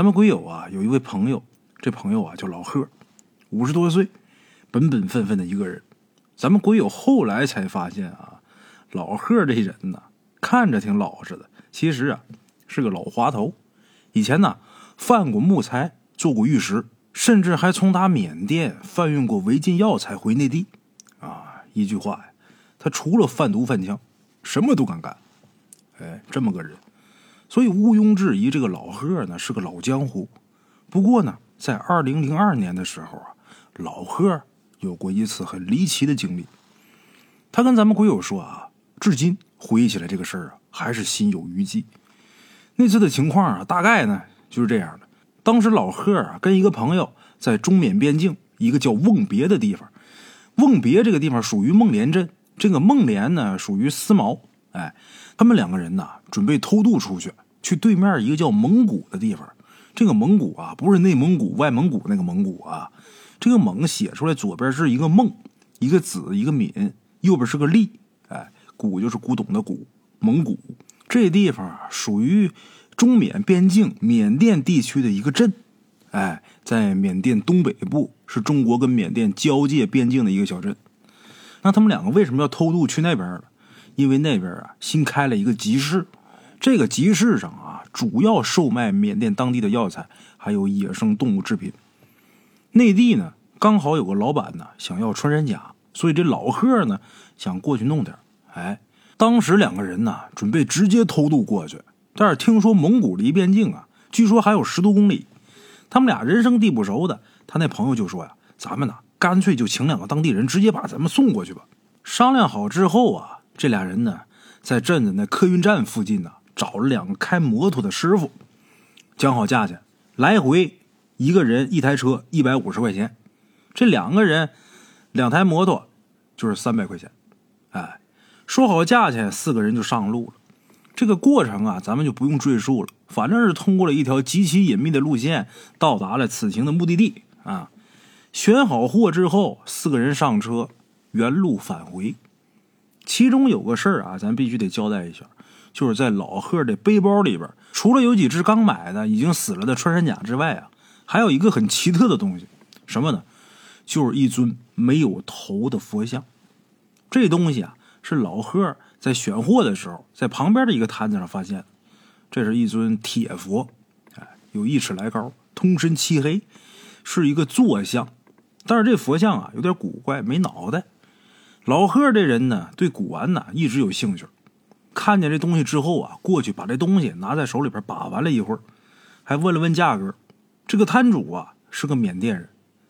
咱们鬼友啊，有一位朋友，这朋友啊叫老贺，五十多岁，本本分分的一个人。咱们鬼友后来才发现啊，老贺这人呢，看着挺老实的，其实啊是个老滑头。以前呢，贩过木材，做过玉石，甚至还从打缅甸贩运过违禁药材回内地。啊，一句话呀，他除了贩毒贩枪，什么都敢干。哎，这么个人，所以毋庸置疑，这个老贺呢是个老江湖。不过呢，在二零零二年的时候啊，老贺有过一次很离奇的经历。他跟咱们鬼友说啊，至今回忆起来这个事儿啊，还是心有余悸。那次的情况啊，大概呢就是这样的：当时老贺啊跟一个朋友在中缅边境一个叫瓮别的地方，瓮别这个地方属于孟连镇，这个孟连呢属于思茅。哎，他们两个人呢准备偷渡出去，去对面一个叫蒙古的地方。这个蒙古啊，不是内蒙古、外蒙古那个蒙古啊，这个蒙写出来左边是一个孟，一个子，一个敏，右边是个利。哎，古就是古董的古，蒙古。这地方，属于中缅边境缅甸地区的一个镇，哎，在缅甸东北部，是中国跟缅甸交界边境的一个小镇。那他们两个为什么要偷渡去那边了？因为那边啊新开了一个集市，这个集市上啊主要售卖缅甸当地的药材，还有野生动物制品。内地呢刚好有个老板呢想要穿山甲，所以这老贺呢想过去弄点。哎。当时两个人呢，准备直接偷渡过去，但是听说蒙古离边境啊，据说还有十多公里。他们俩人生地不熟的，他那朋友就说呀：“咱们呢，干脆就请两个当地人，直接把咱们送过去吧。”商量好之后啊，这俩人呢，在镇子那客运站附近呢，找了两个开摩托的师傅，讲好价钱，来回一个人一台车一百五十块钱，这两个人两台摩托就是三百块钱，哎。说好价钱，四个人就上路了。这个过程啊，咱们就不用赘述了。反正是通过了一条极其隐秘的路线，到达了此行的目的地啊。选好货之后，四个人上车，原路返回。其中有个事儿啊，咱必须得交代一下，就是在老贺的背包里边，除了有几只刚买的已经死了的穿山甲之外啊，还有一个很奇特的东西，什么呢？就是一尊没有头的佛像。这东西啊。是老贺在选货的时候，在旁边的一个摊子上发现，这是一尊铁佛，哎，有一尺来高，通身漆黑，是一个坐像。但是这佛像啊有点古怪，没脑袋。老贺这人呢，对古玩呢一直有兴趣。看见这东西之后啊，过去把这东西拿在手里边把玩了一会儿，还问了问价格。这个摊主啊是个缅甸人，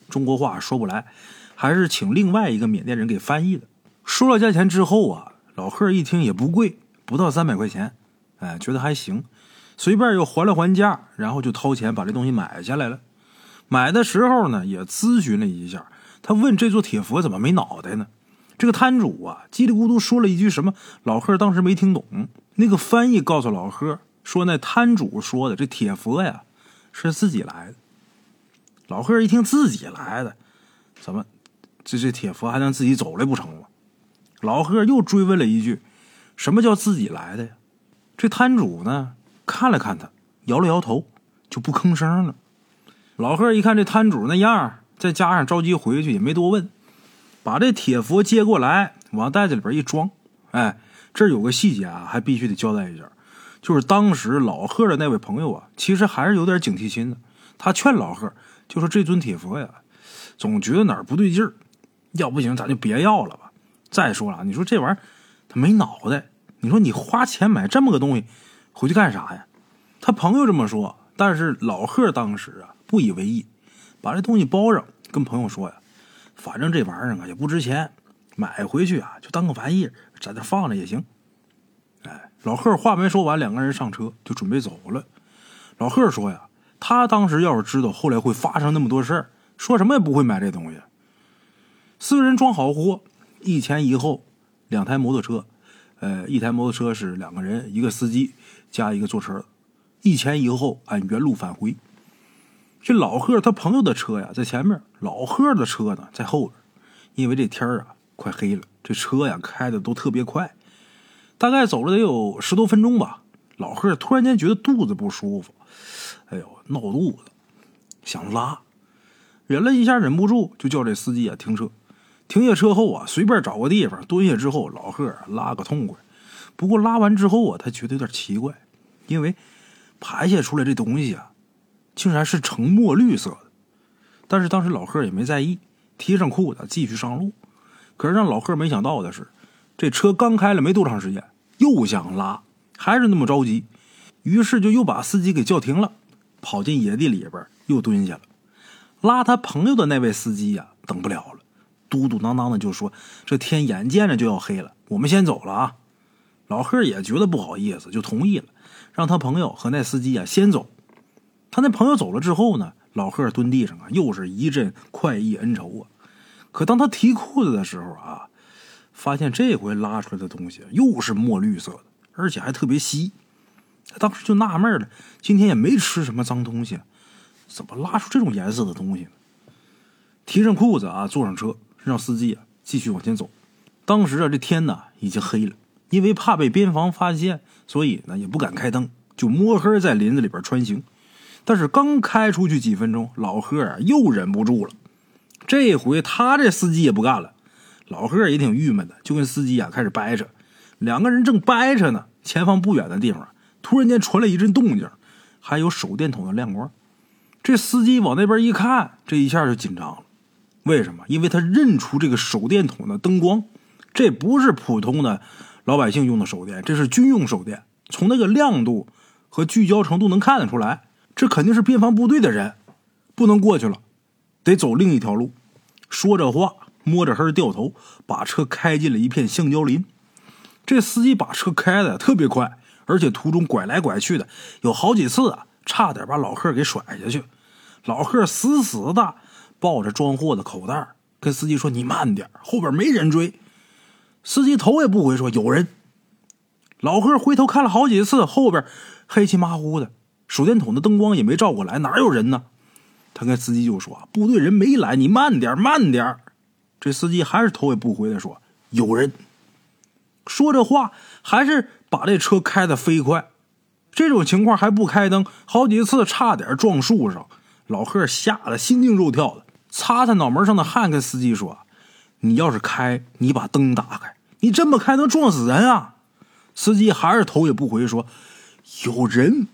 中国话说不来，还是请另外一个缅甸人给翻译的。说了价钱之后啊，老贺一听也不贵，不到三百块钱，哎，觉得还行，随便又还了还价，然后就掏钱把这东西买下来了。买的时候呢，也咨询了一下，他问这座铁佛怎么没脑袋呢？这个摊主啊，叽里咕嘟说了一句什么，老贺当时没听懂。那个翻译告诉老贺说，那摊主说的这铁佛呀是自己来的。老贺一听自己来的，怎么这这铁佛还能自己走来不成吗？老贺又追问了一句：“什么叫自己来的呀？”这摊主呢，看了看他，摇了摇头，就不吭声了。老贺一看这摊主那样，再加上着急回去，也没多问，把这铁佛接过来，往袋子里边一装。哎，这有个细节啊，还必须得交代一下，就是当时老贺的那位朋友啊，其实还是有点警惕心的。他劝老贺，就说这尊铁佛呀，总觉得哪儿不对劲儿，要不行咱就别要了吧。再说了，你说这玩意儿他没脑袋，你说你花钱买这么个东西回去干啥呀？他朋友这么说，但是老贺当时啊不以为意，把这东西包上，跟朋友说呀：“反正这玩意儿啊也不值钱，买回去啊就当个玩意，在那放着也行。”哎，老贺话没说完，两个人上车就准备走了。老贺说呀：“他当时要是知道后来会发生那么多事儿，说什么也不会买这东西。”四个人装好货。一前一后，两台摩托车，呃，一台摩托车是两个人，一个司机加一个坐车，一前一后按原路返回。这老贺他朋友的车呀在前面，老贺的车呢在后边。因为这天啊快黑了，这车呀开的都特别快，大概走了得有十多分钟吧。老贺突然间觉得肚子不舒服，哎呦，闹肚子，想拉，忍了一下，忍不住就叫这司机啊停车。停下车后啊，随便找个地方蹲下之后，老贺拉个痛快。不过拉完之后啊，他觉得有点奇怪，因为排泄出来这东西啊，竟然是呈墨绿色的。但是当时老贺也没在意，提上裤子继续上路。可是让老贺没想到的是，这车刚开了没多长时间，又想拉，还是那么着急。于是就又把司机给叫停了，跑进野地里边又蹲下了。拉他朋友的那位司机呀，等不了了，嘟嘟囔囔的就说：“这天眼见着就要黑了，我们先走了啊。”老贺也觉得不好意思，就同意了，让他朋友和那司机啊先走。他那朋友走了之后呢，老贺蹲地上啊，又是一阵快意恩仇啊。可当他提裤子的时候啊，发现这回拉出来的东西又是墨绿色的，而且还特别稀。他当时就纳闷了，今天也没吃什么脏东西，怎么拉出这种颜色的东西呢？提上裤子啊，坐上车，让司机啊继续往前走。当时啊，这天呢已经黑了，因为怕被边防发现，所以呢也不敢开灯，就摸黑在林子里边穿行。但是刚开出去几分钟，老贺啊又忍不住了。这回他这司机也不干了，老贺也挺郁闷的，就跟司机啊开始掰扯。两个人正掰扯呢，前方不远的地方。突然间传来一阵动静，还有手电筒的亮光。这司机往那边一看，这一下就紧张了。为什么？因为他认出这个手电筒的灯光，这不是普通的老百姓用的手电，这是军用手电。从那个亮度和聚焦程度能看得出来，这肯定是边防部队的人，不能过去了，得走另一条路。说着话，摸着黑掉头，把车开进了一片橡胶林。这司机把车开的特别快。而且途中拐来拐去的，有好几次啊，差点把老贺给甩下去。老贺死死的抱着装货的口袋，跟司机说：“你慢点，后边没人追。”司机头也不回说：“有人。”老贺回头看了好几次，后边黑漆麻糊的，手电筒的灯光也没照过来，哪有人呢？他跟司机就说：“部队人没来，你慢点，慢点。”这司机还是头也不回的说：“有人。”说这话还是。把这车开得飞快，这种情况还不开灯，好几次差点撞树上。老贺吓得心惊肉跳的，擦擦脑门上的汗，跟司机说：“你要是开，你把灯打开，你这么开能撞死人啊！”司机还是头也不回说：“有人。”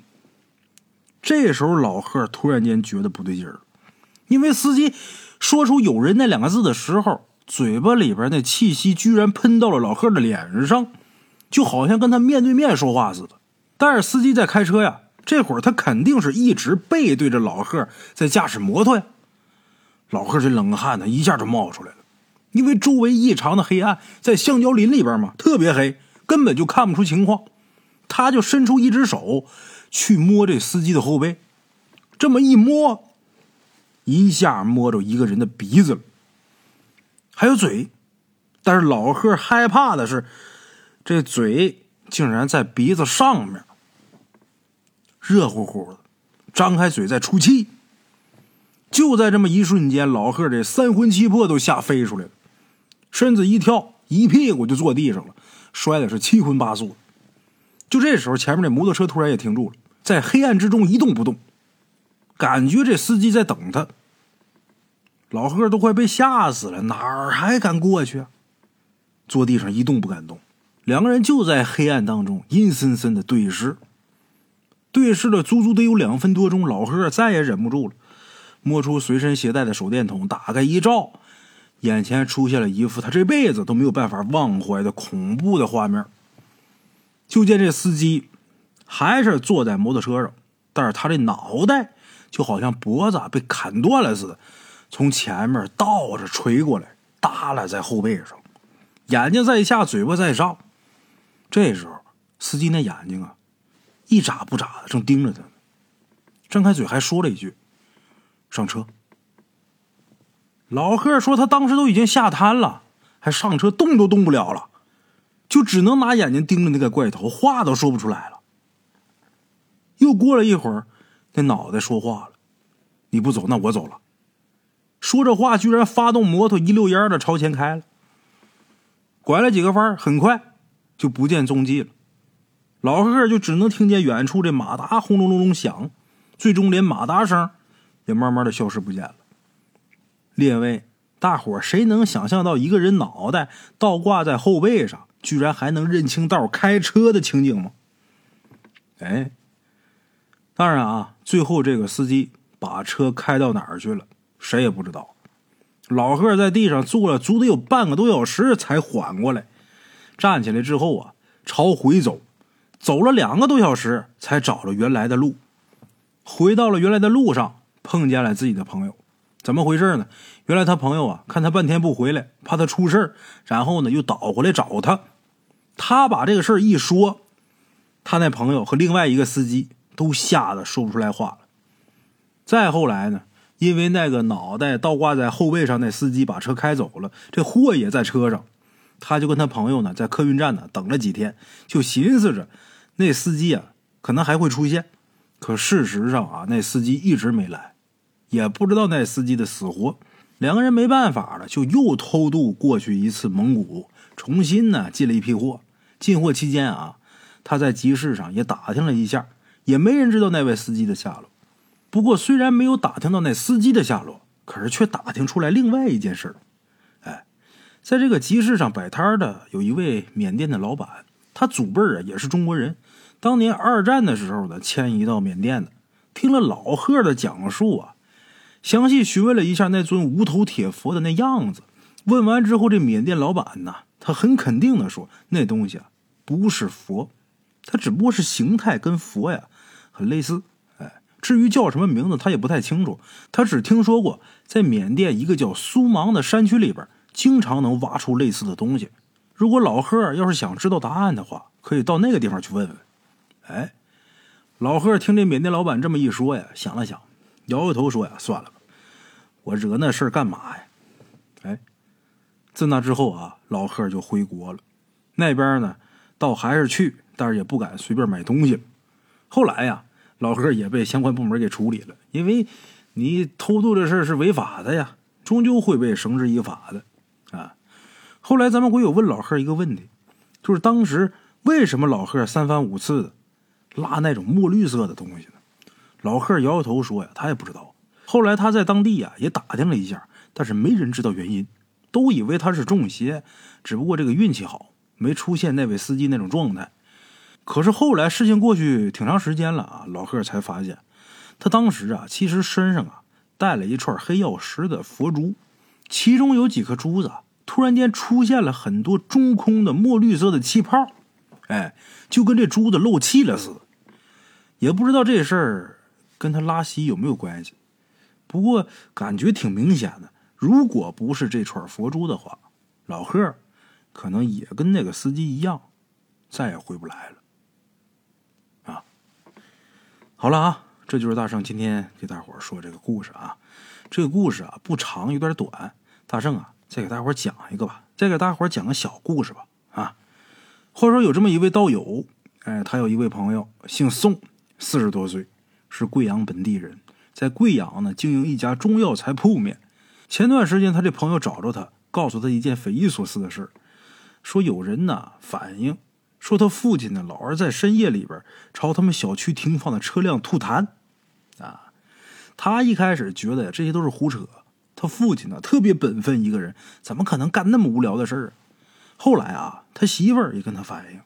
这时候老贺突然间觉得不对劲儿，因为司机说出“有人”那两个字的时候，嘴巴里边那气息居然喷到了老贺的脸上。就好像跟他面对面说话似的，但是司机在开车呀，这会儿他肯定是一直背对着老贺在驾驶摩托呀。老贺这冷汗呢一下就冒出来了，因为周围异常的黑暗，在橡胶林里边嘛，特别黑，根本就看不出情况。他就伸出一只手去摸这司机的后背，这么一摸，一下摸着一个人的鼻子了，还有嘴，但是老贺害怕的是。这嘴竟然在鼻子上面，热乎乎的，张开嘴在出气。就在这么一瞬间，老贺这三魂七魄都吓飞出来了，身子一跳，一屁股就坐地上了，摔的是七荤八素。就这时候，前面那摩托车突然也停住了，在黑暗之中一动不动，感觉这司机在等他。老贺都快被吓死了，哪儿还敢过去啊？坐地上一动不敢动。两个人就在黑暗当中阴森森的对视，对视了足足得有两分多钟。老贺再也忍不住了，摸出随身携带的手电筒，打开一照，眼前出现了一幅他这辈子都没有办法忘怀的恐怖的画面。就见这司机还是坐在摩托车上，但是他这脑袋就好像脖子被砍断了似的，从前面倒着垂过来，耷拉在后背上，眼睛在下，嘴巴在上。这时候，司机那眼睛啊，一眨不眨的，正盯着他呢。张开嘴还说了一句：“上车。”老贺说：“他当时都已经吓瘫了，还上车动都动不了了，就只能拿眼睛盯着那个怪头，话都说不出来了。”又过了一会儿，那脑袋说话了：“你不走，那我走了。”说着话，居然发动摩托一溜烟的朝前开了，拐了几个弯，很快。就不见踪迹了，老贺就只能听见远处这马达轰隆隆隆响，最终连马达声也慢慢的消失不见了。列位，大伙谁能想象到一个人脑袋倒挂在后背上，居然还能认清道开车的情景吗？哎，当然啊，最后这个司机把车开到哪儿去了，谁也不知道。老贺在地上坐了足得有半个多小时才缓过来，站起来之后啊，朝回走，走了两个多小时才找了原来的路。回到了原来的路上，碰见了自己的朋友，怎么回事呢？原来他朋友啊，看他半天不回来，怕他出事然后呢又倒回来找他。他把这个事儿一说，他那朋友和另外一个司机都吓得说不出来话了。再后来呢？因为那个脑袋倒挂在后背上，那司机把车开走了，这货也在车上，他就跟他朋友呢在客运站呢等了几天，就寻思着那司机啊可能还会出现，可事实上啊那司机一直没来，也不知道那司机的死活。两个人没办法了，就又偷渡过去一次蒙古，重新呢进了一批货。进货期间啊，他在集市上也打听了一下，也没人知道那位司机的下落。不过，虽然没有打听到那司机的下落，可是却打听出来另外一件事哎，在这个集市上摆摊的有一位缅甸的老板，他祖辈啊也是中国人，当年二战的时候呢迁移到缅甸的。听了老贺的讲述啊，详细询问了一下那尊无头铁佛的那样子。问完之后，这缅甸老板呢，他很肯定的说，那东西啊不是佛，它只不过是形态跟佛呀很类似。哎至于叫什么名字，他也不太清楚。他只听说过，在缅甸一个叫苏芒的山区里边，经常能挖出类似的东西。如果老贺要是想知道答案的话，可以到那个地方去问问。哎，老贺听这缅甸老板这么一说呀，想了想，摇摇头说：“呀，算了吧，我惹那事儿干嘛呀？”哎，自那之后啊，老贺就回国了。那边呢，倒还是去，但是也不敢随便买东西。后来呀。老贺也被相关部门给处理了，因为你偷渡这事儿是违法的呀，终究会被绳之以法的啊。后来咱们鬼友问老贺一个问题，就是当时为什么老贺三番五次的拉那种墨绿色的东西呢？老贺摇摇头说呀，他也不知道。后来他在当地呀也打听了一下，但是没人知道原因，都以为他是中邪，只不过这个运气好，没出现那位司机那种状态。可是后来事情过去挺长时间了啊，老贺才发现，他当时啊其实身上啊带了一串黑曜石的佛珠，其中有几颗珠子突然间出现了很多中空的墨绿色的气泡，哎，就跟这珠子漏气了似的。也不知道这事儿跟他拉稀有没有关系，不过感觉挺明显的。如果不是这串佛珠的话，老贺可能也跟那个司机一样，再也回不来了。啊好了啊，这就是大圣今天给大伙儿说这个故事啊。这个故事啊不长，有点短。大圣啊，再给大伙儿讲一个吧，再给大伙儿讲个小故事吧。啊，话说有这么一位道友，哎，他有一位朋友姓宋，四十多岁，是贵阳本地人，在贵阳呢经营一家中药材铺面。前段时间他这朋友找着他，告诉他一件匪夷所思的事说有人呢反映。说他父亲呢，老是在深夜里边朝他们小区停放的车辆吐痰，啊，他一开始觉得这些都是胡扯。他父亲呢，特别本分一个人，怎么可能干那么无聊的事儿？后来啊，他媳妇儿也跟他反映，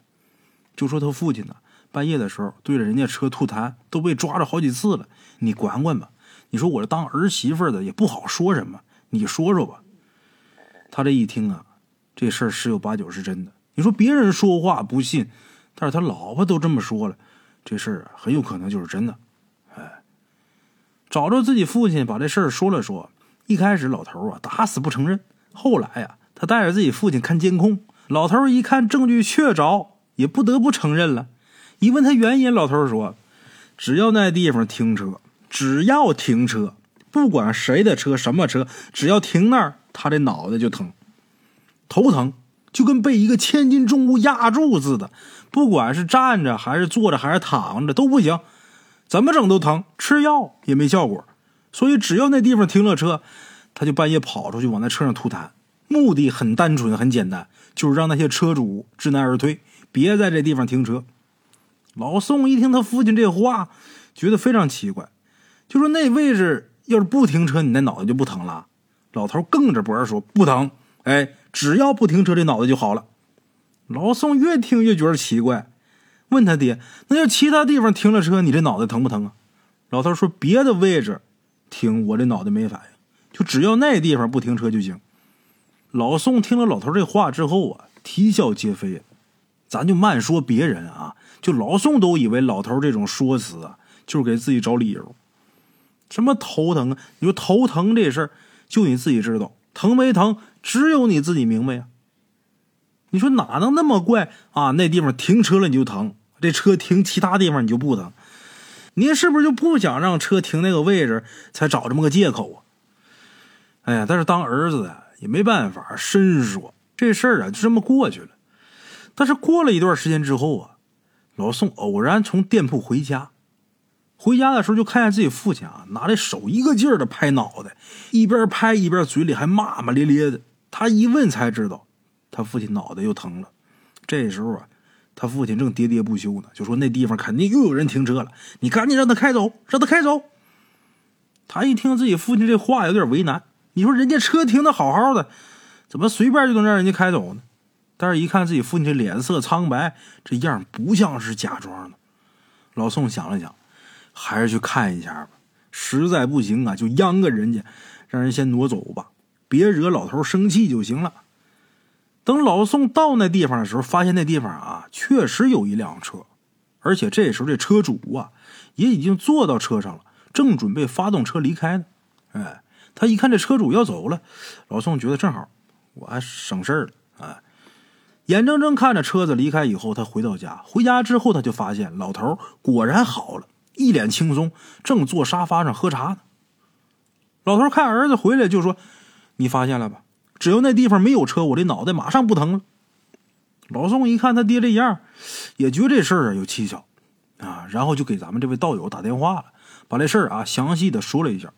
就说他父亲呢，半夜的时候对着人家车吐痰，都被抓着好几次了。你管管吧。你说我这当儿媳妇的也不好说什么，你说说吧。他这一听啊，这事儿十有八九是真的。你说别人说话不信，但是他老婆都这么说了，这事儿很有可能就是真的。哎，找着自己父亲把这事儿说了说。一开始老头啊打死不承认，后来呀他带着自己父亲看监控，老头一看证据确凿，也不得不承认了。一问他原因，老头说：只要那地方停车，只要停车，不管谁的车什么车，只要停那儿，他的脑袋就疼，头疼。就跟被一个千斤重物压住似的，不管是站着还是坐着还是躺着都不行，怎么整都疼，吃药也没效果。所以只要那地方停了车，他就半夜跑出去往那车上吐痰。目的很单纯很简单，就是让那些车主知难而退，别在这地方停车。老宋一听他父亲这话，觉得非常奇怪，就说那位置要是不停车，你那脑袋就不疼了。老头梗着脖说不疼，哎，只要不停车，这脑袋就好了。老宋越听越觉得奇怪，问他爹：“那要其他地方停了车，你这脑袋疼不疼啊？”老头说：“别的位置停，我这脑袋没反应，就只要那地方不停车就行。”老宋听了老头这话之后啊，啼笑皆非。咱就慢说别人啊，就老宋都以为老头这种说辞啊，就是给自己找理由。什么头疼啊？你说头疼这事儿，就你自己知道，疼没疼，只有你自己明白呀。你说哪能那么怪啊？那地方停车了你就疼，这车停其他地方你就不疼？你是不是就不想让车停那个位置，才找这么个借口啊？哎呀，但是当儿子的也没办法，深说这事儿啊，就这么过去了。但是过了一段时间之后啊，老宋偶然从店铺回家，回家的时候就看见自己父亲啊，拿着手一个劲儿的拍脑袋，一边拍一边嘴里还骂骂咧咧的。他一问才知道，他父亲脑袋又疼了。这时候啊，他父亲正喋喋不休呢，就说那地方肯定又有人停车了，你赶紧让他开走，让他开走。他一听自己父亲这话，有点为难。你说人家车停的好好的，怎么随便就能让人家开走呢？但是，一看自己父亲这脸色苍白，这样不像是假装的。老宋想了想，还是去看一下吧。实在不行啊，就央个人家，让人先挪走吧，别惹老头生气就行了。等老宋到那地方的时候，发现那地方啊，确实有一辆车，而且这时候这车主啊，也已经坐到车上了，正准备发动车离开呢。哎，他一看这车主要走了，老宋觉得正好，我还省事儿了。哎。眼睁睁看着车子离开以后，他回到家。回家之后，他就发现老头果然好了，一脸轻松，正坐沙发上喝茶呢。老头看儿子回来，就说：“你发现了吧？只要那地方没有车，我这脑袋马上不疼了。”老宋一看他爹这样，也觉得这事儿啊有蹊跷啊，然后就给咱们这位道友打电话了，把这事儿啊详细的说了一下。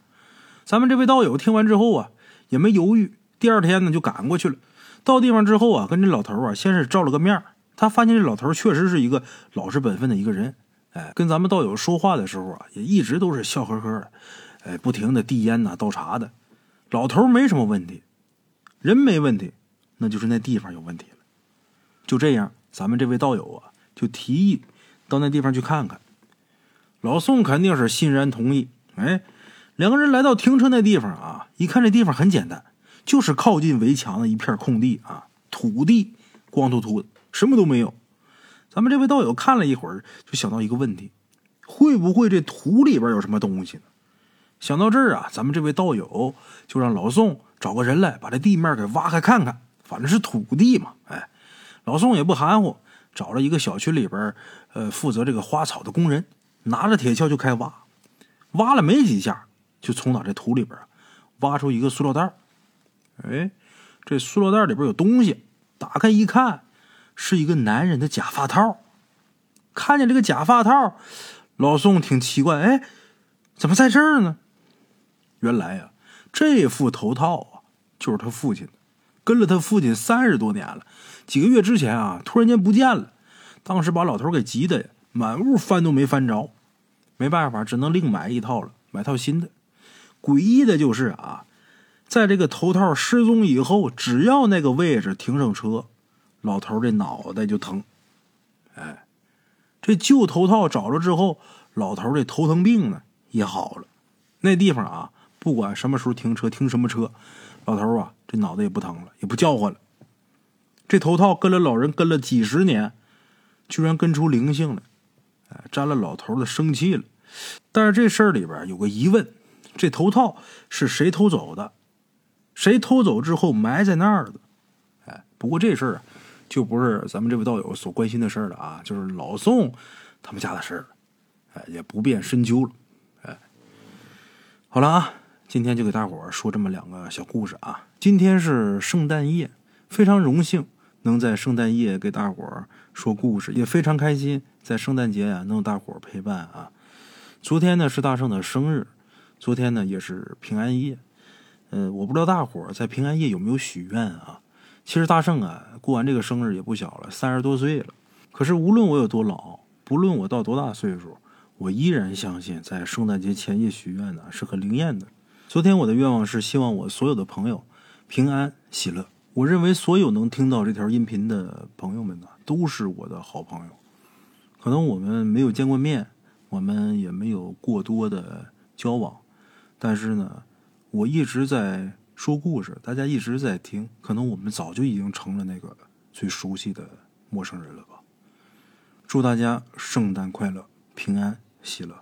咱们这位道友听完之后啊，也没犹豫，第二天呢就赶过去了。到地方之后啊，跟这老头啊先是照了个面他发现这老头确实是一个老实本分的一个人，哎，跟咱们道友说话的时候啊，也一直都是笑呵呵的，哎，不停的递烟呐、倒茶的。老头没什么问题，人没问题，那就是那地方有问题了。就这样，咱们这位道友啊，就提议到那地方去看看。老宋肯定是欣然同意。哎，两个人来到停车那地方啊，一看这地方很简单。就是靠近围墙的一片空地啊，土地光秃秃的，什么都没有。咱们这位道友看了一会儿，就想到一个问题：会不会这土里边有什么东西呢？想到这儿啊，咱们这位道友就让老宋找个人来把这地面给挖开看看，反正是土地嘛。哎，老宋也不含糊，找了一个小区里边呃负责这个花草的工人，拿着铁锹就开挖。挖了没几下，就从哪这土里边挖出一个塑料袋。哎，这塑料袋里边有东西，打开一看，是一个男人的假发套。看见这个假发套，老宋挺奇怪，哎，怎么在这儿呢？原来呀，这副头套啊，就是他父亲的，跟了他父亲三十多年了。几个月之前啊，突然间不见了，当时把老头给急的呀，满屋翻都没翻着，没办法，只能另买一套了，买套新的。诡异的就是啊。在这个头套失踪以后，只要那个位置停上车，老头这脑袋就疼。哎，这旧头套找着之后，老头这头疼病呢也好了。那地方啊，不管什么时候停车，停什么车，老头啊这脑袋也不疼了，也不叫唤了。这头套跟了老人跟了几十年，居然跟出灵性了，哎，沾了老头的生气了。但是这事儿里边有个疑问：这头套是谁偷走的？谁偷走之后埋在那儿的？哎，不过这事儿啊，就不是咱们这位道友所关心的事儿了啊，就是老宋他们家的事儿了。哎，也不便深究了。哎，好了啊，今天就给大伙儿说这么两个小故事啊。今天是圣诞夜，非常荣幸能在圣诞夜给大伙儿说故事，也非常开心在圣诞节呀能有大伙儿陪伴啊。昨天呢是大圣的生日，昨天呢也是平安夜。呃，我不知道大伙儿在平安夜有没有许愿啊？其实大圣啊，过完这个生日也不小了，三十多岁了。可是无论我有多老，不论我到多大岁数，我依然相信，在圣诞节前夜许愿呢是很灵验的。昨天我的愿望是希望我所有的朋友平安喜乐。我认为所有能听到这条音频的朋友们呢，都是我的好朋友。可能我们没有见过面，我们也没有过多的交往，但是呢，我一直在说故事，大家一直在听，可能我们早就已经成了那个最熟悉的陌生人了吧。祝大家圣诞快乐，平安喜乐。